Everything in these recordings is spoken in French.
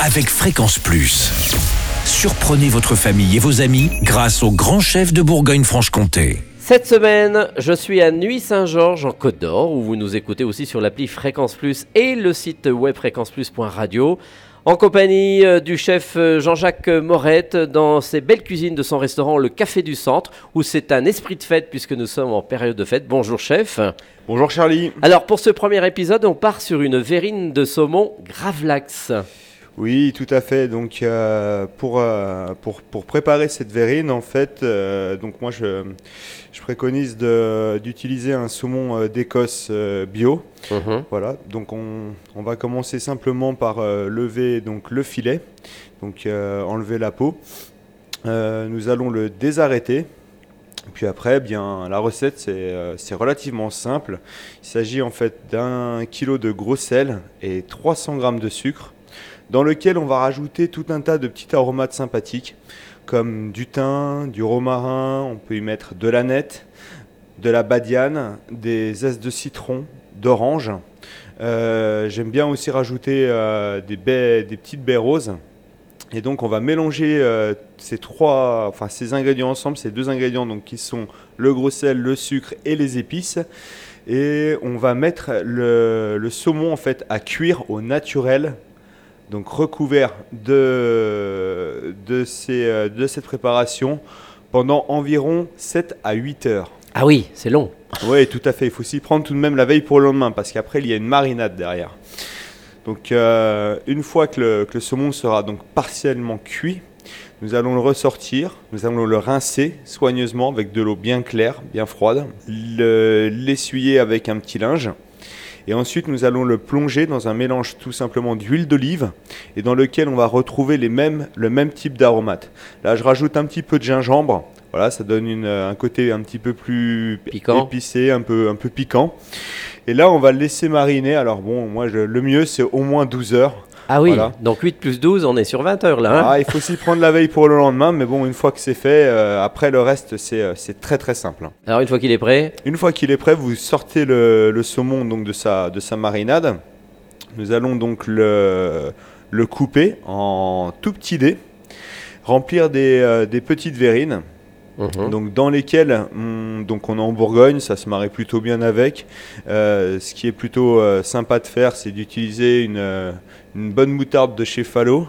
avec Fréquence Plus. Surprenez votre famille et vos amis grâce au grand chef de Bourgogne-Franche-Comté. Cette semaine, je suis à Nuit-Saint-Georges en Côte d'Or, où vous nous écoutez aussi sur l'appli Fréquence Plus et le site web fréquenceplus.radio en compagnie euh, du chef euh, Jean-Jacques Morette dans ses belles cuisines de son restaurant Le Café du Centre, où c'est un esprit de fête puisque nous sommes en période de fête. Bonjour chef. Bonjour Charlie. Alors pour ce premier épisode, on part sur une verrine de saumon Gravlax. Oui, tout à fait. Donc, euh, pour, euh, pour, pour, préparer cette verrine, en fait, euh, donc moi, je, je préconise d'utiliser un saumon d'Écosse bio. Mhm. Voilà. Donc, on, on, va commencer simplement par lever donc le filet, donc enlever la peau. nous allons le désarrêter. Puis après, bien, la recette, c'est relativement simple. Il s'agit en fait d'un kilo de gros sel et 300 grammes de sucre dans lequel on va rajouter tout un tas de petits aromates sympathiques, comme du thym, du romarin, on peut y mettre de l'aneth, de la badiane, des zestes de citron, d'orange. Euh, j'aime bien aussi rajouter euh, des, petites baies roses. Et donc on va mélanger euh, ces trois, enfin ces ingrédients ensemble, ces deux ingrédients donc qui sont le gros sel, le sucre et les épices. Et on va mettre le, saumon fait à cuire au naturel donc recouvert de, de, ces, euh, de cette préparation pendant environ 7 à 8 heures. Ah oui, c'est long. Oui, tout à fait. Il faut s'y prendre tout de même la veille pour le lendemain parce qu'après, il y a une marinade derrière. Donc, euh, une fois que le, que le, saumon sera donc partiellement cuit, nous allons le ressortir, nous allons le rincer soigneusement avec de l'eau bien claire, bien froide, l'essuyer avec un petit linge et ensuite, nous allons le plonger dans un mélange tout simplement d'huile d'olive et dans lequel on va retrouver les mêmes, le même type d'aromates. Là, je rajoute un petit peu de gingembre. Voilà, ça donne une, un côté un petit peu plus piquant. épicé, un peu, un peu piquant. Et là, on va le laisser mariner. Alors bon, moi, le mieux, c'est au moins 12 heures. Ah oui, donc 8 plus 12, on est sur 20 heures là. Hein. ah, il faut s'y prendre la veille pour le lendemain, mais bon, une fois que c'est fait, euh, après le reste, euh, c'est très très simple. Alors une fois qu'il est prêt Une fois qu'il est prêt, vous sortez le, saumon donc, de, sa, de sa marinade. Nous allons donc le, le couper en tout petits dés, remplir des, euh, des petites verrines. Mhm. Donc dans lesquelles on, donc on est en Bourgogne, ça se marie plutôt bien avec. ce qui est plutôt sympa de faire, c'est d'utiliser une, une bonne moutarde de chez Fallo,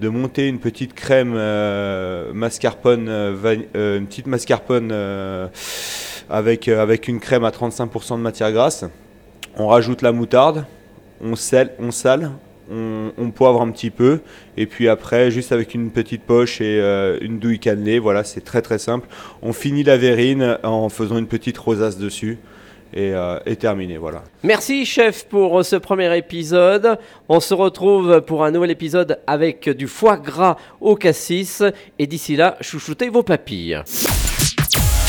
de monter une petite crème euh, mascarpone, euh, euh, une petite mascarpone avec, avec une crème à 35% de matière grasse. On rajoute la moutarde, on, sel, on sale, on, poivre un petit peu, et puis après, juste avec une petite poche et une douille cannelée, voilà, c'est très très simple. On finit la verrine en faisant une petite rosace dessus et, euh, terminé. Voilà. Merci chef pour ce premier épisode. On se retrouve pour un nouvel épisode avec du foie gras au cassis. Et d'ici là, chouchoutez vos papilles.